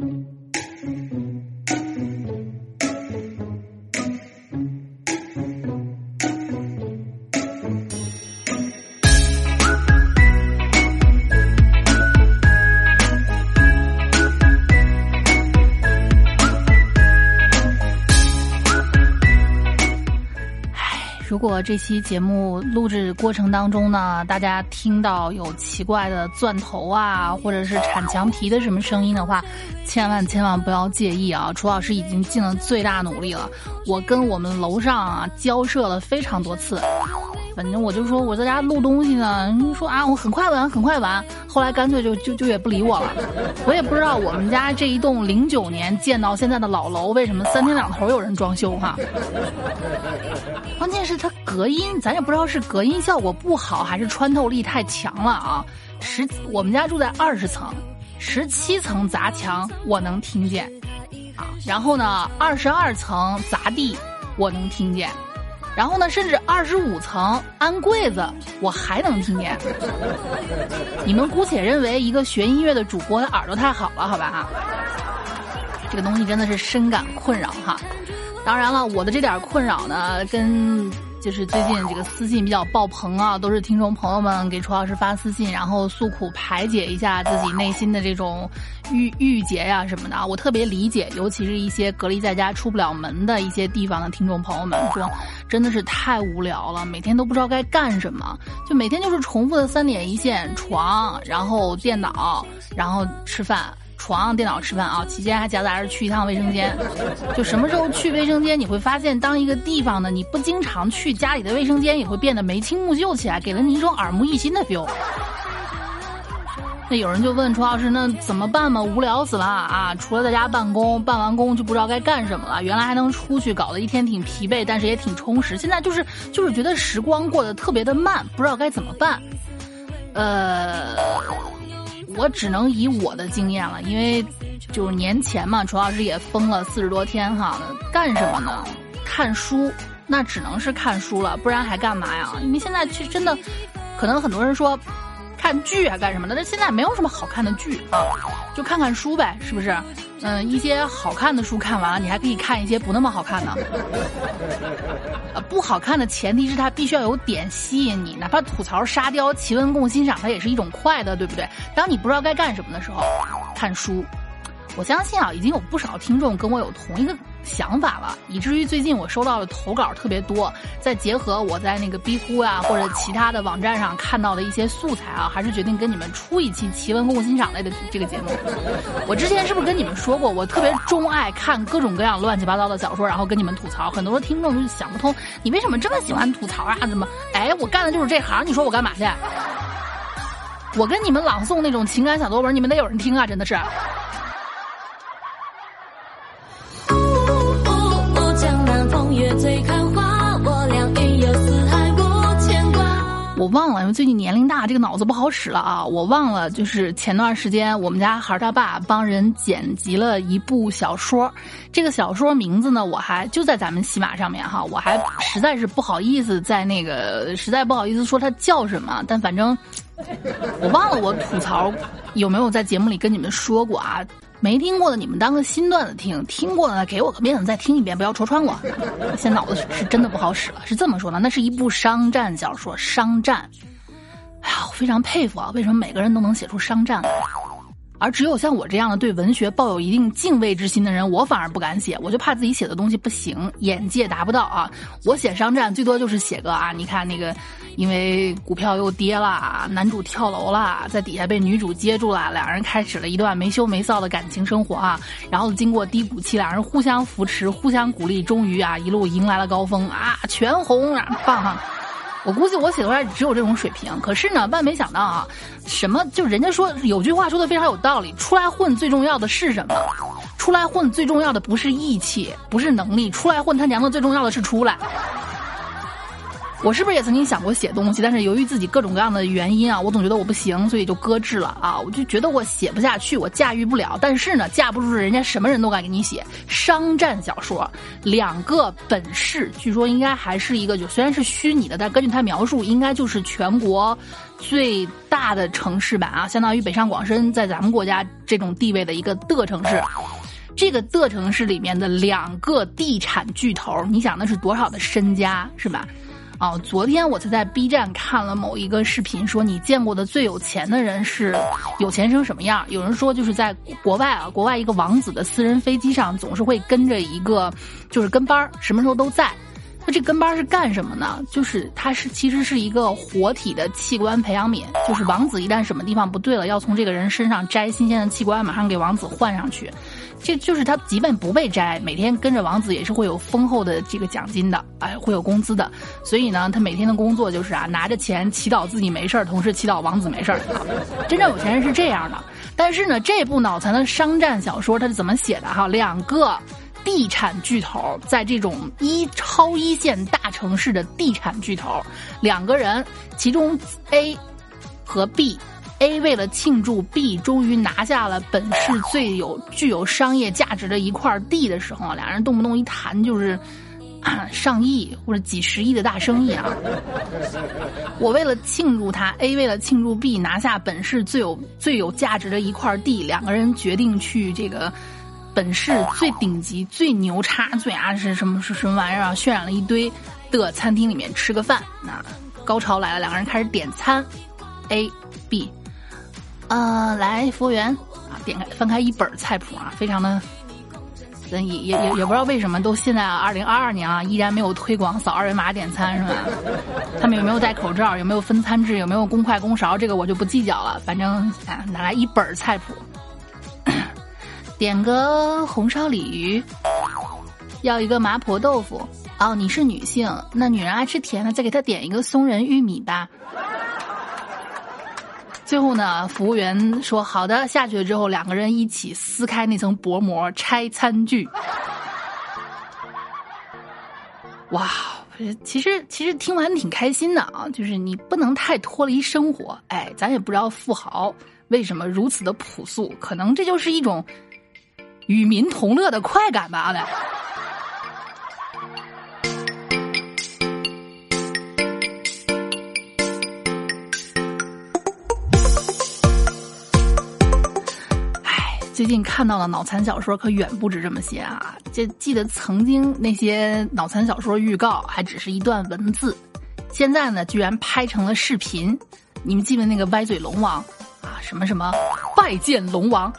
如这期节目录制过程当中呢，大家听到有奇怪的钻头啊，或者是铲墙皮的什么声音的话，千万千万不要介意啊！楚老师已经尽了最大努力了，我跟我们楼上啊交涉了非常多次。反正我就说我在家录东西呢，说啊我很快完很快完，后来干脆就就就也不理我了。我也不知道我们家这一栋零九年建到现在的老楼为什么三天两头有人装修哈。关键是它隔音，咱也不知道是隔音效果不好还是穿透力太强了啊。十我们家住在二十层，十七层砸墙我能听见，啊，然后呢二十二层砸地我能听见。然后呢，甚至二十五层安柜子，我还能听见。你们姑且认为一个学音乐的主播的耳朵太好了，好吧？这个东西真的是深感困扰哈。当然了，我的这点困扰呢，跟。就是最近这个私信比较爆棚啊，都是听众朋友们给楚老师发私信，然后诉苦排解一下自己内心的这种郁郁结呀什么的啊，我特别理解，尤其是一些隔离在家出不了门的一些地方的听众朋友们，说真的是太无聊了，每天都不知道该干什么，就每天就是重复的三点一线：床，然后电脑，然后吃饭。床、电脑、吃饭啊，期间还夹杂着去一趟卫生间。就什么时候去卫生间，你会发现，当一个地方呢，你不经常去，家里的卫生间也会变得眉清目秀起来，给了你一种耳目一新的 feel。那有人就问楚老师，那怎么办嘛？无聊死了啊！除了在家办公，办完工就不知道该干什么了。原来还能出去，搞得一天挺疲惫，但是也挺充实。现在就是就是觉得时光过得特别的慢，不知道该怎么办。呃。我只能以我的经验了，因为就是年前嘛，楚老师也封了四十多天哈，干什么呢？看书，那只能是看书了，不然还干嘛呀？因为现在其实真的，可能很多人说。看剧啊，干什么的？那现在没有什么好看的剧啊，就看看书呗，是不是？嗯，一些好看的书看完了，你还可以看一些不那么好看的。呃，不好看的前提是它必须要有点吸引你，哪怕吐槽、沙雕、奇闻共欣赏，它也是一种快乐，对不对？当你不知道该干什么的时候，看书。我相信啊，已经有不少听众跟我有同一个。想法了，以至于最近我收到的投稿特别多。再结合我在那个逼呼啊或者其他的网站上看到的一些素材啊，还是决定跟你们出一期奇闻共欣赏类的这个节目。我之前是不是跟你们说过，我特别钟爱看各种各样乱七八糟的小说，然后跟你们吐槽。很多听众就想不通，你为什么这么喜欢吐槽啊？怎么？哎，我干的就是这行，你说我干嘛去？我跟你们朗诵那种情感小作文，你们得有人听啊，真的是。我忘了，因为最近年龄大，这个脑子不好使了啊！我忘了，就是前段时间我们家孩儿他爸帮人剪辑了一部小说，这个小说名字呢，我还就在咱们喜马上面哈，我还实在是不好意思在那个，实在不好意思说它叫什么，但反正我忘了我吐槽有没有在节目里跟你们说过啊。没听过的你们当个新段子听，听过的呢给我个面子再听一遍，不要戳穿我。现在脑子是真的不好使了，是这么说的，那是一部商战小说，商战。哎呀，我非常佩服啊，为什么每个人都能写出商战来？而只有像我这样的对文学抱有一定敬畏之心的人，我反而不敢写，我就怕自己写的东西不行，眼界达不到啊。我写商战最多就是写个啊，你看那个，因为股票又跌了，男主跳楼了，在底下被女主接住了，两人开始了一段没羞没臊的感情生活啊。然后经过低谷期，两人互相扶持，互相鼓励，终于啊一路迎来了高峰啊，全红啊，棒棒。我估计我写出来只有这种水平，可是呢，万没想到啊，什么就人家说有句话说的非常有道理，出来混最重要的是什么？出来混最重要的不是义气，不是能力，出来混他娘的最重要的是出来。我是不是也曾经想过写东西？但是由于自己各种各样的原因啊，我总觉得我不行，所以就搁置了啊。我就觉得我写不下去，我驾驭不了。但是呢，架不住人家什么人都敢给你写商战小说，两个本市，据说应该还是一个，就虽然是虚拟的，但根据他描述，应该就是全国最大的城市吧啊，相当于北上广深在咱们国家这种地位的一个的城市。这个的城市里面的两个地产巨头，你想那是多少的身家是吧？哦，昨天我才在 B 站看了某一个视频，说你见过的最有钱的人是有钱成什么样？有人说就是在国外啊，国外一个王子的私人飞机上总是会跟着一个，就是跟班儿，什么时候都在。那这跟班是干什么呢？就是它是其实是一个活体的器官培养皿，就是王子一旦什么地方不对了，要从这个人身上摘新鲜的器官，马上给王子换上去。这就是他，即便不被摘，每天跟着王子也是会有丰厚的这个奖金的，哎，会有工资的。所以呢，他每天的工作就是啊，拿着钱祈祷自己没事儿，同时祈祷王子没事儿。真正有钱人是这样的。但是呢，这部脑残的商战小说它是怎么写的哈？两个地产巨头在这种一超一线大城市的地产巨头，两个人，其中 A 和 B。A 为了庆祝 B 终于拿下了本市最有具有商业价值的一块地的时候，俩人动不动一谈就是上亿或者几十亿的大生意啊！我为了庆祝他，A 为了庆祝 B 拿下本市最有最有价值的一块地，两个人决定去这个本市最顶级、最牛叉、最啊是什么是什么玩意儿啊？渲染了一堆的餐厅里面吃个饭，那高潮来了，两个人开始点餐，A、B。呃，来服务员啊，点开翻开一本菜谱啊，非常的，也也也也不知道为什么都现在二零二二年啊，依然没有推广扫二维码点餐是吧？他们有没有戴口罩？有没有分餐制？有没有公筷公勺？这个我就不计较了。反正啊，拿来一本菜谱，点个红烧鲤鱼，要一个麻婆豆腐。哦，你是女性，那女人爱吃甜的，再给她点一个松仁玉米吧。最后呢，服务员说：“好的。”下去了之后，两个人一起撕开那层薄膜，拆餐具。哇，其实其实听完挺开心的啊，就是你不能太脱离生活。哎，咱也不知道富豪为什么如此的朴素，可能这就是一种与民同乐的快感吧，呗。最近看到的脑残小说可远不止这么些啊！就记得曾经那些脑残小说预告还只是一段文字，现在呢居然拍成了视频。你们记得那个歪嘴龙王啊？什么什么拜见龙王，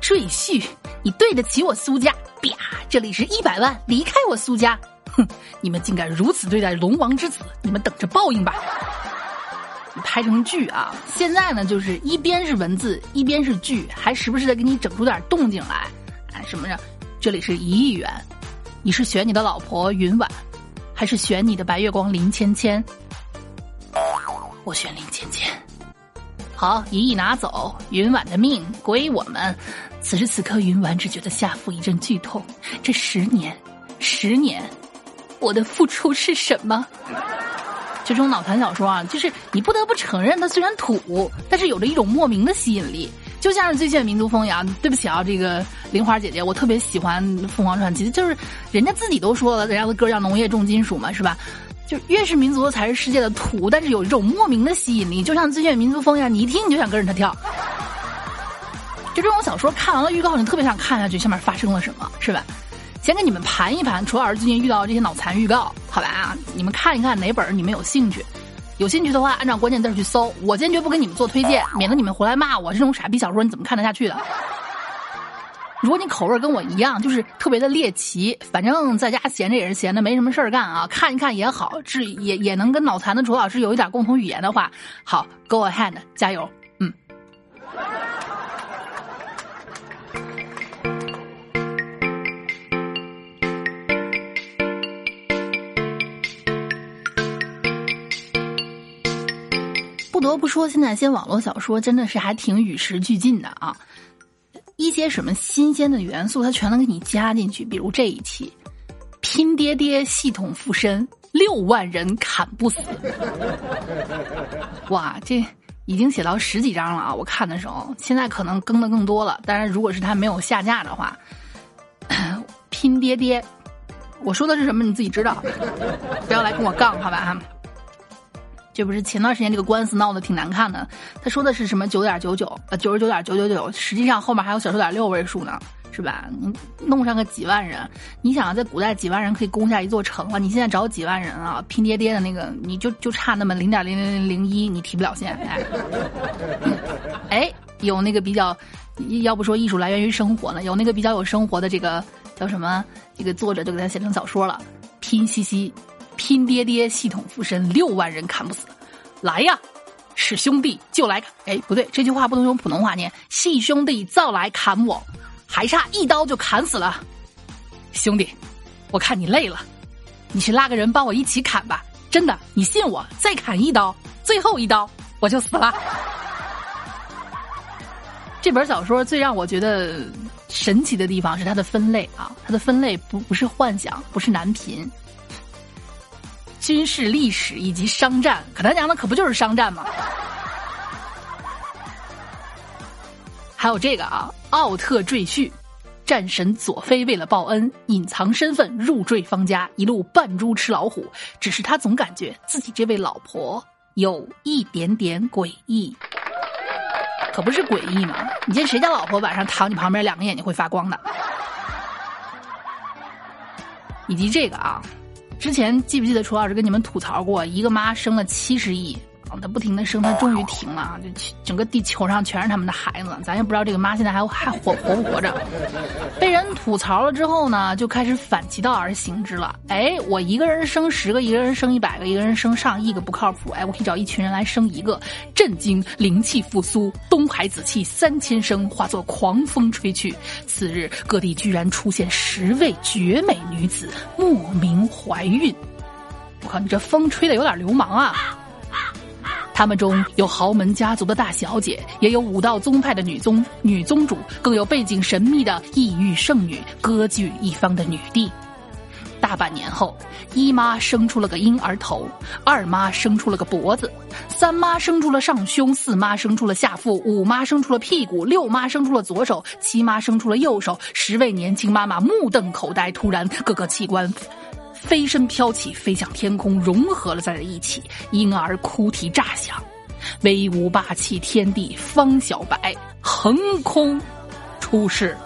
赘婿，你对得起我苏家？啪！这里是一百万，离开我苏家！哼！你们竟敢如此对待龙王之子，你们等着报应吧！拍成剧啊！现在呢，就是一边是文字，一边是剧，还时不时的给你整出点动静来。哎，什么着？这里是一亿元，你是选你的老婆云婉，还是选你的白月光林芊芊？我选林芊芊。好，一亿拿走，云婉的命归我们。此时此刻，云婉只觉得下腹一阵剧痛。这十年，十年，我的付出是什么？就这种脑残小说啊，就是你不得不承认，它虽然土，但是有着一种莫名的吸引力。就像是最近的民族风一样。对不起啊，这个玲花姐姐，我特别喜欢凤凰传奇，就是人家自己都说了，人家的歌叫农业重金属嘛，是吧？就越是民族的才是世界的土，但是有一种莫名的吸引力，就像最近的民族风一样，你一听你就想跟着他跳。就这种小说看完了预告，你特别想看下去，下面发生了什么，是吧？先给你们盘一盘，楚老师最近遇到这些脑残预告，好吧啊？你们看一看哪本你们有兴趣？有兴趣的话，按照关键字去搜。我坚决不给你们做推荐，免得你们回来骂我。这种傻逼小说你怎么看得下去的？如果你口味跟我一样，就是特别的猎奇，反正在家闲着也是闲的，没什么事儿干啊，看一看也好，是也也能跟脑残的楚老师有一点共同语言的话，好，Go ahead，加油，得不说，现在一些网络小说真的是还挺与时俱进的啊！一些什么新鲜的元素，它全能给你加进去。比如这一期，拼爹爹系统附身，六万人砍不死。哇，这已经写到十几章了啊！我看的时候，现在可能更的更多了。当然，如果是他没有下架的话，拼爹爹，我说的是什么你自己知道，不要来跟我杠，好吧？这不是前段时间这个官司闹得挺难看的？他说的是什么九点九九呃九十九点九九九，实际上后面还有小数点六位数呢，是吧？你弄上个几万人，你想在古代几万人可以攻下一座城了，你现在找几万人啊，拼爹爹的那个，你就就差那么零点零零零零一，你提不了线。哎，有那个比较，要不说艺术来源于生活呢，有那个比较有生活的这个叫什么？这个作者就给他写成小说了，拼夕夕。拼爹爹，系统附身，六万人砍不死，来呀！是兄弟就来砍，哎，不对，这句话不能用普通话念，系兄弟造来砍我，还差一刀就砍死了。兄弟，我看你累了，你去拉个人帮我一起砍吧。真的，你信我，再砍一刀，最后一刀我就死了。这本小说最让我觉得神奇的地方是它的分类啊，它的分类不不是幻想，不是男频。军事历史以及商战，可他娘的可不就是商战吗？还有这个啊，奥特赘婿，战神佐菲为了报恩，隐藏身份入赘方家，一路扮猪吃老虎。只是他总感觉自己这位老婆有一点点诡异，可不是诡异吗？你见谁家老婆晚上躺你旁边，两个眼睛会发光的？以及这个啊。之前记不记得楚老师跟你们吐槽过，一个妈生了七十亿。他不停的生，他终于停了，就整个地球上全是他们的孩子，咱也不知道这个妈现在还还活活不活着。被人吐槽了之后呢，就开始反其道而行之了。哎，我一个人生十个，一个人生一百个，一个人生上亿个不靠谱。哎，我可以找一群人来生一个，震惊灵气复苏，东海紫气三千升，化作狂风吹去。次日，各地居然出现十位绝美女子，莫名怀孕。我靠，你这风吹的有点流氓啊！他们中有豪门家族的大小姐，也有武道宗派的女宗女宗主，更有背景神秘的异域圣女，割据一方的女帝。大半年后，一妈生出了个婴儿头，二妈生出了个脖子，三妈生出了上胸，四妈生出了下腹，五妈生出了屁股，六妈生出了左手，七妈生出了右手。十位年轻妈妈目瞪口呆，突然各个器官。飞身飘起，飞向天空，融合了在了一起。婴儿哭啼炸响，威武霸气天地方小白横空出世。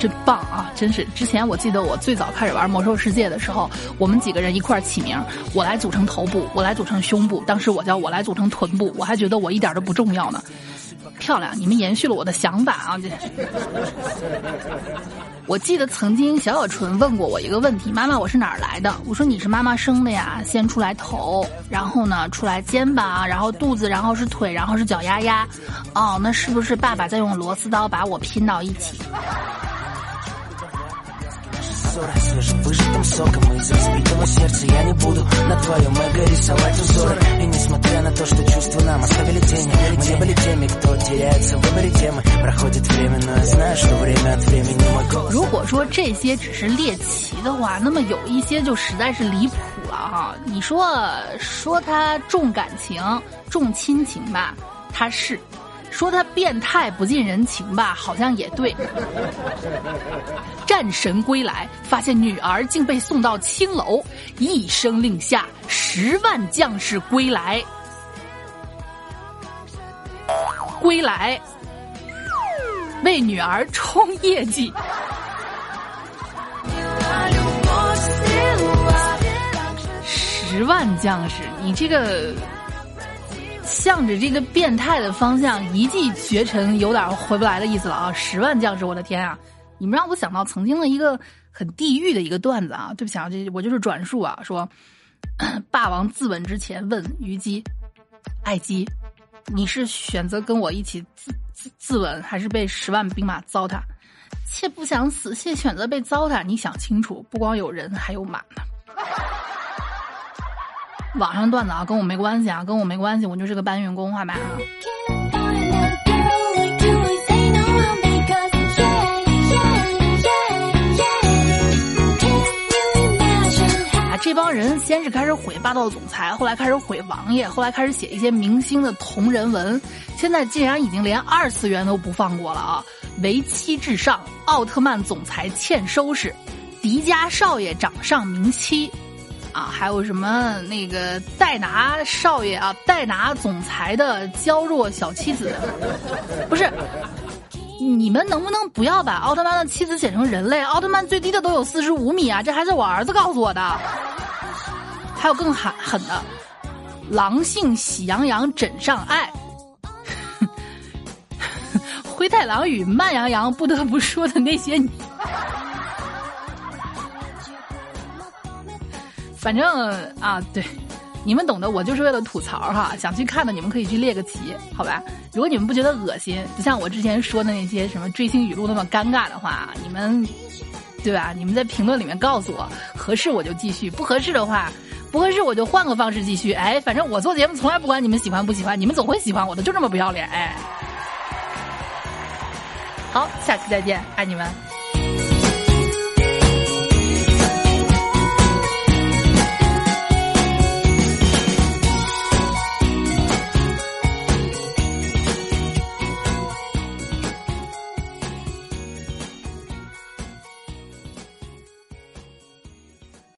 真棒啊！真是，之前我记得我最早开始玩魔兽世界的时候，我们几个人一块儿起名，我来组成头部，我来组成胸部，当时我叫我来组成臀部，我还觉得我一点都不重要呢。漂亮，你们延续了我的想法啊！这，我记得曾经小小纯问过我一个问题：妈妈，我是哪儿来的？我说你是妈妈生的呀，先出来头，然后呢出来肩膀，然后肚子，然后是腿，然后是脚丫丫。哦，那是不是爸爸在用螺丝刀把我拼到一起？如果说这些只是猎奇的话，那么有一些就实在是离谱了哈。你说说他重感情、重亲情吧，他是。说他变态不近人情吧，好像也对。战神归来，发现女儿竟被送到青楼，一声令下，十万将士归来，归来为女儿冲业绩。十万将士，你这个。向着这个变态的方向一骑绝尘，有点回不来的意思了啊！十万将士，我的天啊！你们让我想到曾经的一个很地狱的一个段子啊！对不起啊，这我就是转述啊，说霸王自刎之前问虞姬：“爱姬，你是选择跟我一起自自自刎，还是被十万兵马糟蹋？妾不想死，妾选择被糟蹋。你想清楚，不光有人，还有马呢。”网上段子啊，跟我没关系啊，跟我没关系，我就是个搬运工，好吧啊。帮人先是开始毁霸道总裁，后来开始毁王爷，后来开始写一些明星的同人文，现在竟然已经连二次元都不放过了啊！为妻至上，奥特曼总裁欠收拾，迪迦少爷掌上明妻，啊，还有什么那个戴拿少爷啊，戴拿总裁的娇弱小妻子，不是。你们能不能不要把奥特曼的妻子写成人类？奥特曼最低的都有四十五米啊！这还是我儿子告诉我的。还有更狠狠的，狼性喜羊羊枕上爱，灰太狼与慢羊羊不得不说的那些你，反正啊，对。你们懂得，我就是为了吐槽哈，想去看的你们可以去列个旗，好吧？如果你们不觉得恶心，不像我之前说的那些什么追星语录那么尴尬的话，你们，对吧？你们在评论里面告诉我，合适我就继续，不合适的话，不合适我就换个方式继续。哎，反正我做节目从来不管你们喜欢不喜欢，你们总会喜欢我的，就这么不要脸。哎，好，下期再见，爱你们。